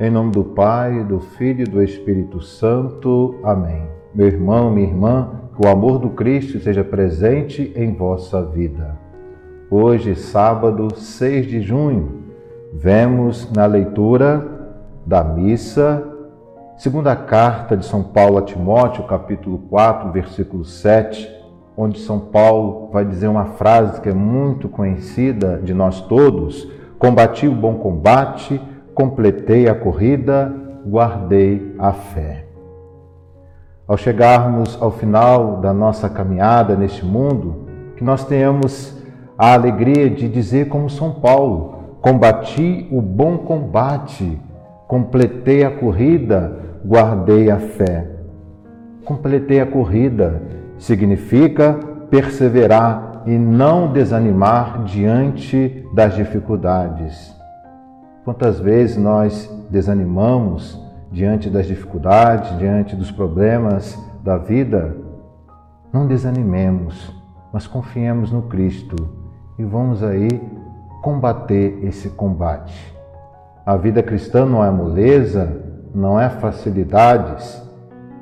Em nome do Pai, do Filho e do Espírito Santo. Amém. Meu irmão, minha irmã, que o amor do Cristo seja presente em vossa vida. Hoje, sábado, 6 de junho, vemos na leitura da missa, segunda carta de São Paulo a Timóteo, capítulo 4, versículo 7, onde São Paulo vai dizer uma frase que é muito conhecida de nós todos: Combati o bom combate, completei a corrida, guardei a fé. Ao chegarmos ao final da nossa caminhada neste mundo, que nós tenhamos a alegria de dizer, como São Paulo: Combati o bom combate, completei a corrida, guardei a fé. Completei a corrida significa perseverar e não desanimar diante das dificuldades. Quantas vezes nós desanimamos diante das dificuldades, diante dos problemas da vida? Não desanimemos, mas confiemos no Cristo e vamos aí combater esse combate. A vida cristã não é moleza, não é facilidades.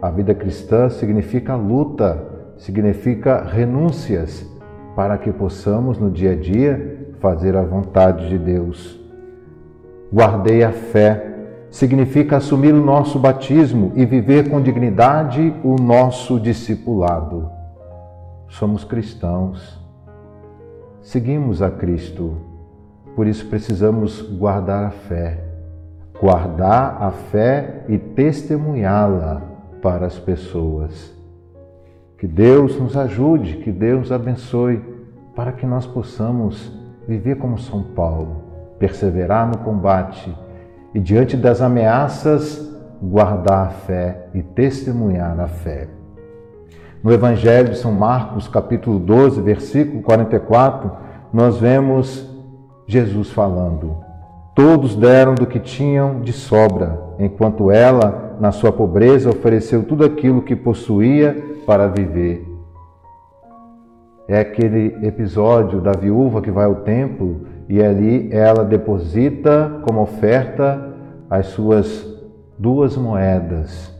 A vida cristã significa luta, significa renúncias para que possamos no dia a dia fazer a vontade de Deus. Guardei a fé. Significa assumir o nosso batismo e viver com dignidade o nosso discipulado. Somos cristãos, seguimos a Cristo, por isso precisamos guardar a fé, guardar a fé e testemunhá-la para as pessoas. Que Deus nos ajude, que Deus abençoe, para que nós possamos viver como São Paulo perseverar no combate e, diante das ameaças, guardar a fé e testemunhar a fé. No Evangelho de São Marcos, capítulo 12, versículo 44, nós vemos Jesus falando: Todos deram do que tinham de sobra, enquanto ela, na sua pobreza, ofereceu tudo aquilo que possuía para viver. É aquele episódio da viúva que vai ao templo e ali ela deposita como oferta as suas duas moedas.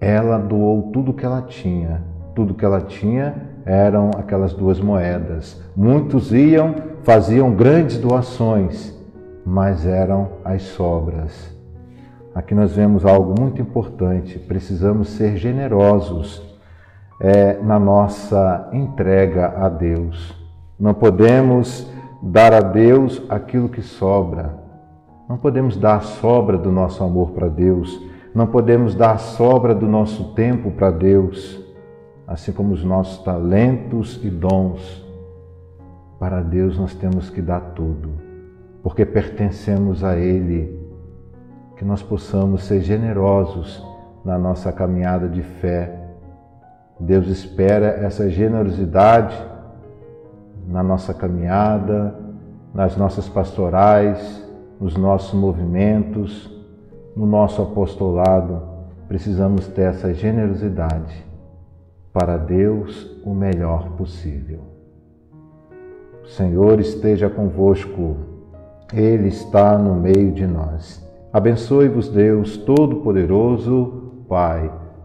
Ela doou tudo que ela tinha. Tudo que ela tinha eram aquelas duas moedas. Muitos iam, faziam grandes doações, mas eram as sobras. Aqui nós vemos algo muito importante. Precisamos ser generosos é, na nossa entrega a Deus. Não podemos dar a Deus aquilo que sobra. Não podemos dar a sobra do nosso amor para Deus. Não podemos dar a sobra do nosso tempo para Deus, assim como os nossos talentos e dons. Para Deus nós temos que dar tudo, porque pertencemos a Ele. Que nós possamos ser generosos na nossa caminhada de fé. Deus espera essa generosidade na nossa caminhada, nas nossas pastorais, nos nossos movimentos, no nosso apostolado. Precisamos ter essa generosidade para Deus o melhor possível. O Senhor esteja convosco, Ele está no meio de nós. Abençoe-vos, Deus Todo-Poderoso, Pai,